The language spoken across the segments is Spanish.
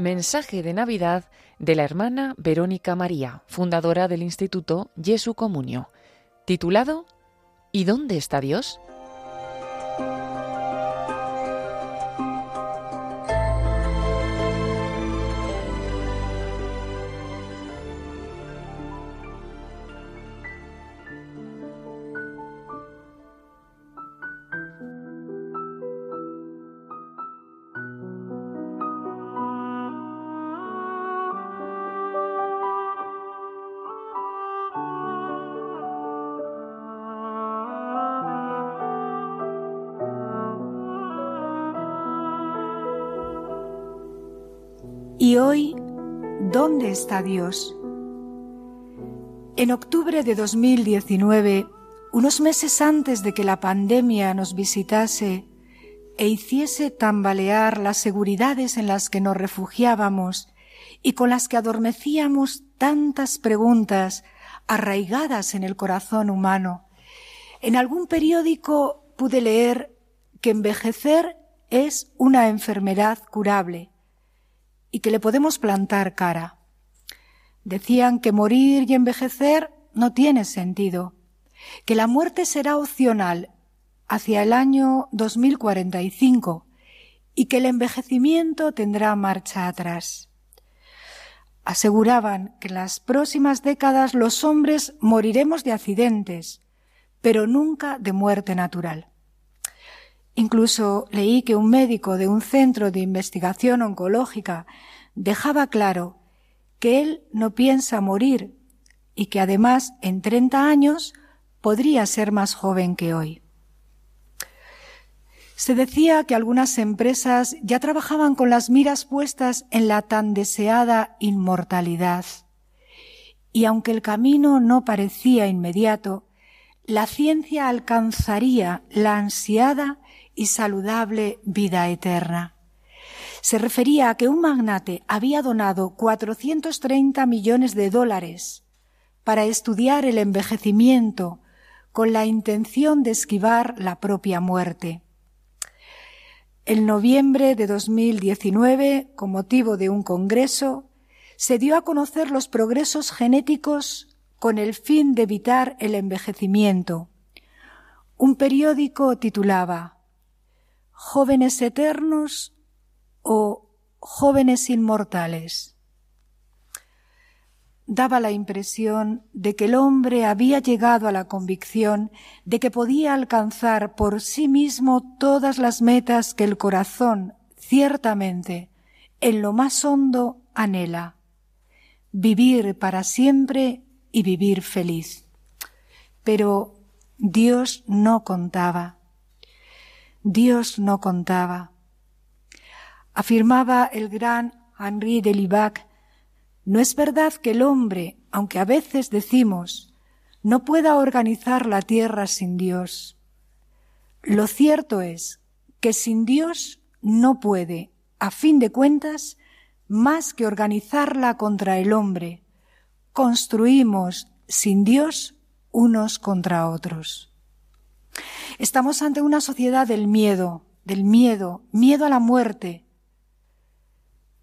Mensaje de Navidad de la hermana Verónica María, fundadora del Instituto Jesu Comunio, titulado ¿Y dónde está Dios? ¿Y hoy dónde está Dios? En octubre de 2019, unos meses antes de que la pandemia nos visitase e hiciese tambalear las seguridades en las que nos refugiábamos y con las que adormecíamos tantas preguntas arraigadas en el corazón humano, en algún periódico pude leer que envejecer es una enfermedad curable y que le podemos plantar cara. Decían que morir y envejecer no tiene sentido, que la muerte será opcional hacia el año 2045 y que el envejecimiento tendrá marcha atrás. Aseguraban que en las próximas décadas los hombres moriremos de accidentes, pero nunca de muerte natural. Incluso leí que un médico de un centro de investigación oncológica dejaba claro que él no piensa morir y que además en 30 años podría ser más joven que hoy. Se decía que algunas empresas ya trabajaban con las miras puestas en la tan deseada inmortalidad. Y aunque el camino no parecía inmediato, la ciencia alcanzaría la ansiada y saludable vida eterna. Se refería a que un magnate había donado 430 millones de dólares para estudiar el envejecimiento con la intención de esquivar la propia muerte. En noviembre de 2019, con motivo de un congreso, se dio a conocer los progresos genéticos con el fin de evitar el envejecimiento. Un periódico titulaba Jóvenes eternos o jóvenes inmortales. Daba la impresión de que el hombre había llegado a la convicción de que podía alcanzar por sí mismo todas las metas que el corazón, ciertamente, en lo más hondo anhela. Vivir para siempre y vivir feliz. Pero Dios no contaba. Dios no contaba. Afirmaba el gran Henri de Libac, no es verdad que el hombre, aunque a veces decimos, no pueda organizar la tierra sin Dios. Lo cierto es que sin Dios no puede, a fin de cuentas, más que organizarla contra el hombre. Construimos sin Dios unos contra otros. Estamos ante una sociedad del miedo, del miedo, miedo a la muerte,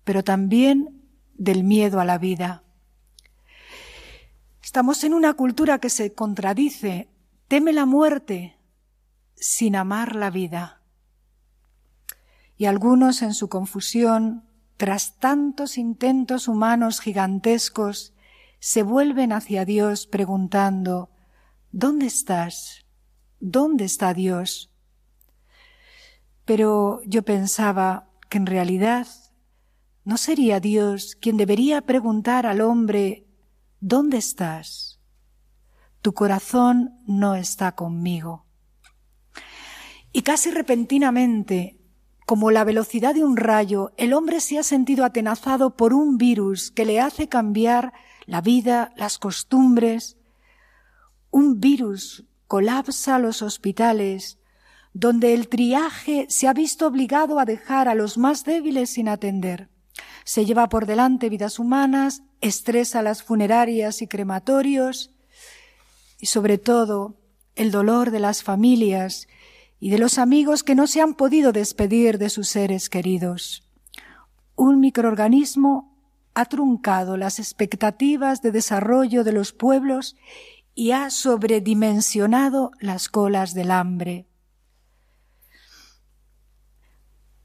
pero también del miedo a la vida. Estamos en una cultura que se contradice, teme la muerte sin amar la vida. Y algunos en su confusión, tras tantos intentos humanos gigantescos, se vuelven hacia Dios preguntando, ¿Dónde estás? ¿Dónde está Dios? Pero yo pensaba que en realidad ¿No sería Dios quien debería preguntar al hombre, ¿dónde estás? Tu corazón no está conmigo. Y casi repentinamente, como la velocidad de un rayo, el hombre se ha sentido atenazado por un virus que le hace cambiar la vida, las costumbres. Un virus colapsa los hospitales, donde el triaje se ha visto obligado a dejar a los más débiles sin atender se lleva por delante vidas humanas, estresa las funerarias y crematorios y sobre todo el dolor de las familias y de los amigos que no se han podido despedir de sus seres queridos. Un microorganismo ha truncado las expectativas de desarrollo de los pueblos y ha sobredimensionado las colas del hambre.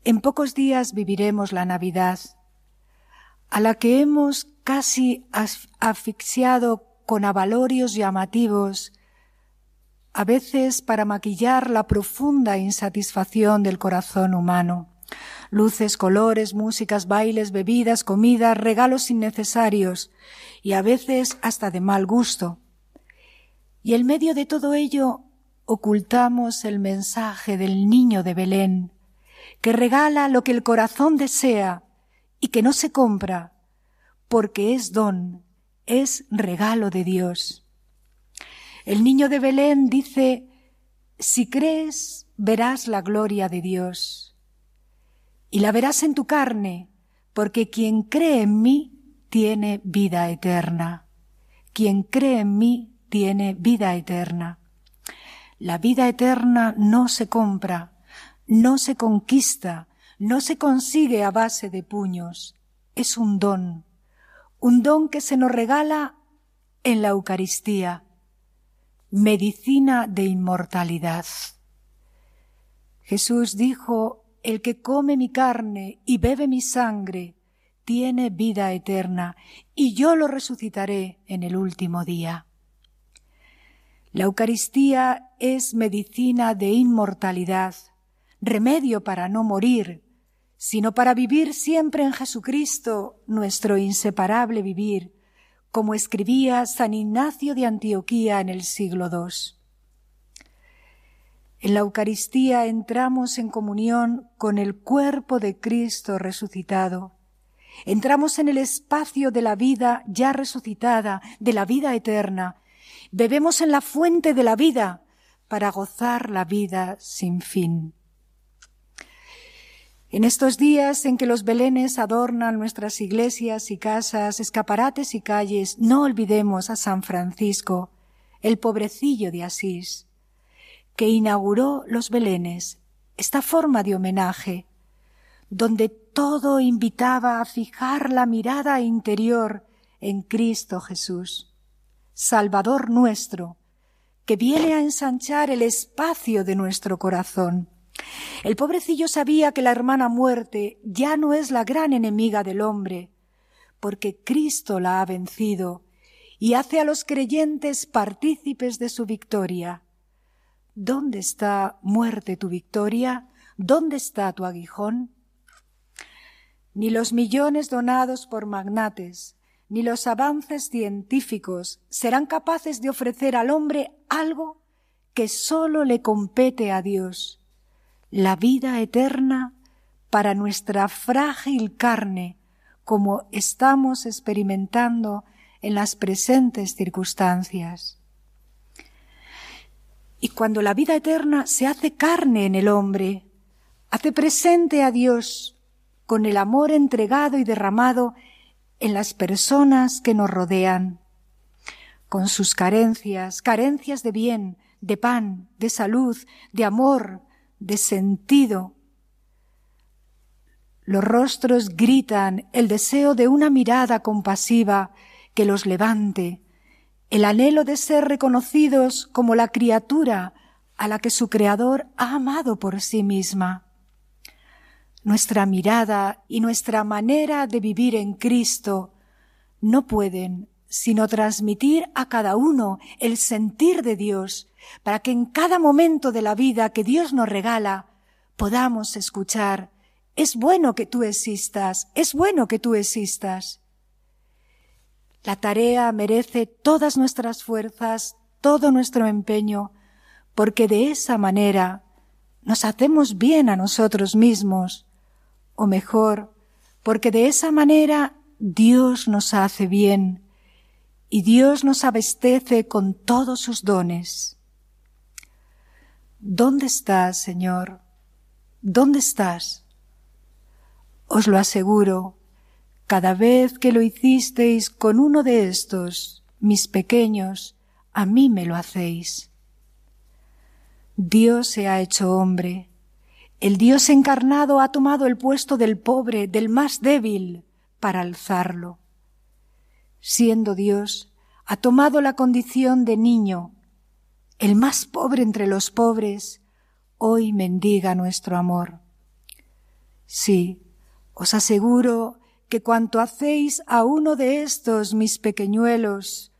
En pocos días viviremos la Navidad, a la que hemos casi asfixiado con avalorios llamativos, a veces para maquillar la profunda insatisfacción del corazón humano. Luces, colores, músicas, bailes, bebidas, comidas, regalos innecesarios y a veces hasta de mal gusto. Y en medio de todo ello ocultamos el mensaje del niño de Belén, que regala lo que el corazón desea y que no se compra, porque es don, es regalo de Dios. El niño de Belén dice, si crees, verás la gloria de Dios. Y la verás en tu carne, porque quien cree en mí tiene vida eterna. Quien cree en mí tiene vida eterna. La vida eterna no se compra, no se conquista, no se consigue a base de puños. Es un don, un don que se nos regala en la Eucaristía medicina de inmortalidad. Jesús dijo, el que come mi carne y bebe mi sangre, tiene vida eterna, y yo lo resucitaré en el último día. La Eucaristía es medicina de inmortalidad, remedio para no morir, sino para vivir siempre en Jesucristo, nuestro inseparable vivir, como escribía San Ignacio de Antioquía en el siglo II. En la Eucaristía entramos en comunión con el cuerpo de Cristo resucitado. Entramos en el espacio de la vida ya resucitada, de la vida eterna. Bebemos en la fuente de la vida para gozar la vida sin fin. En estos días en que los belenes adornan nuestras iglesias y casas, escaparates y calles, no olvidemos a San Francisco, el pobrecillo de Asís, que inauguró los belenes, esta forma de homenaje, donde todo invitaba a fijar la mirada interior en Cristo Jesús, Salvador nuestro, que viene a ensanchar el espacio de nuestro corazón el pobrecillo sabía que la hermana muerte ya no es la gran enemiga del hombre, porque Cristo la ha vencido y hace a los creyentes partícipes de su victoria. ¿Dónde está, muerte, tu victoria? ¿Dónde está tu aguijón? Ni los millones donados por magnates, ni los avances científicos serán capaces de ofrecer al hombre algo que sólo le compete a Dios la vida eterna para nuestra frágil carne, como estamos experimentando en las presentes circunstancias. Y cuando la vida eterna se hace carne en el hombre, hace presente a Dios con el amor entregado y derramado en las personas que nos rodean, con sus carencias, carencias de bien, de pan, de salud, de amor, de sentido. Los rostros gritan el deseo de una mirada compasiva que los levante, el anhelo de ser reconocidos como la criatura a la que su Creador ha amado por sí misma. Nuestra mirada y nuestra manera de vivir en Cristo no pueden sino transmitir a cada uno el sentir de Dios, para que en cada momento de la vida que Dios nos regala podamos escuchar, es bueno que tú existas, es bueno que tú existas. La tarea merece todas nuestras fuerzas, todo nuestro empeño, porque de esa manera nos hacemos bien a nosotros mismos, o mejor, porque de esa manera Dios nos hace bien y Dios nos abastece con todos sus dones. ¿Dónde estás, Señor? ¿Dónde estás? Os lo aseguro, cada vez que lo hicisteis con uno de estos, mis pequeños, a mí me lo hacéis. Dios se ha hecho hombre. El Dios encarnado ha tomado el puesto del pobre, del más débil, para alzarlo. Siendo Dios, ha tomado la condición de niño. El más pobre entre los pobres, hoy mendiga nuestro amor. Sí, os aseguro que cuanto hacéis a uno de estos mis pequeñuelos,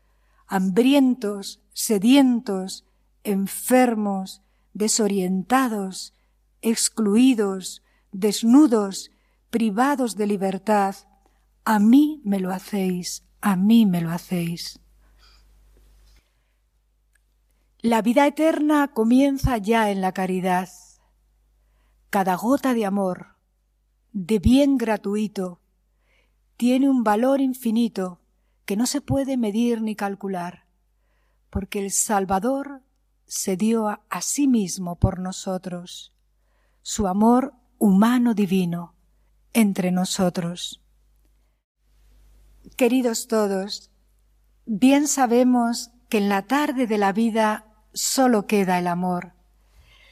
hambrientos, sedientos, enfermos, desorientados, excluidos, desnudos, privados de libertad, a mí me lo hacéis, a mí me lo hacéis. La vida eterna comienza ya en la caridad. Cada gota de amor, de bien gratuito, tiene un valor infinito que no se puede medir ni calcular, porque el Salvador se dio a, sí mismo por nosotros, su amor humano divino entre nosotros. Queridos todos, bien sabemos que en la tarde de la vida solo queda el amor.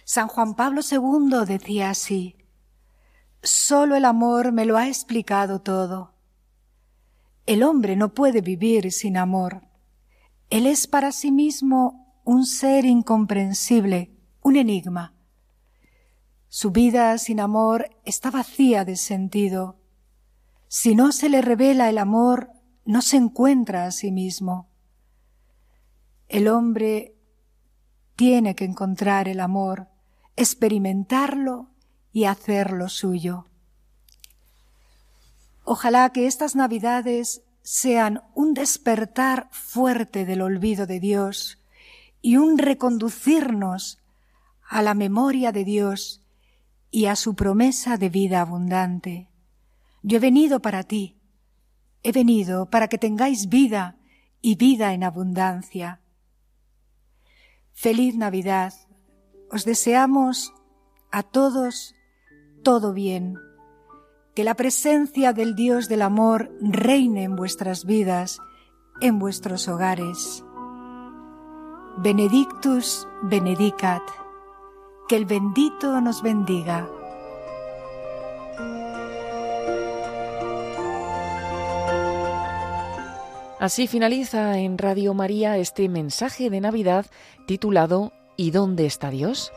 San Juan Pablo II decía así, solo el amor me lo ha explicado todo. El hombre no puede vivir sin amor. Él es para sí mismo un ser incomprensible, un enigma. Su vida sin amor está vacía de sentido. Si no se le revela el amor, no se encuentra a sí mismo. El hombre tiene que encontrar el amor, experimentarlo y hacerlo suyo. Ojalá que estas Navidades sean un despertar fuerte del olvido de Dios y un reconducirnos a la memoria de Dios y a su promesa de vida abundante. Yo he venido para ti, he venido para que tengáis vida y vida en abundancia. Feliz Navidad. Os deseamos a todos todo bien. Que la presencia del Dios del amor reine en vuestras vidas, en vuestros hogares. Benedictus benedicat. Que el bendito nos bendiga. Así finaliza en Radio María este mensaje de Navidad titulado ¿Y dónde está Dios?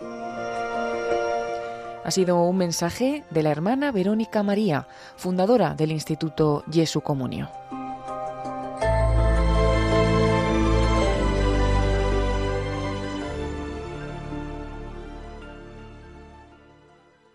Ha sido un mensaje de la hermana Verónica María, fundadora del Instituto Jesu Comunio.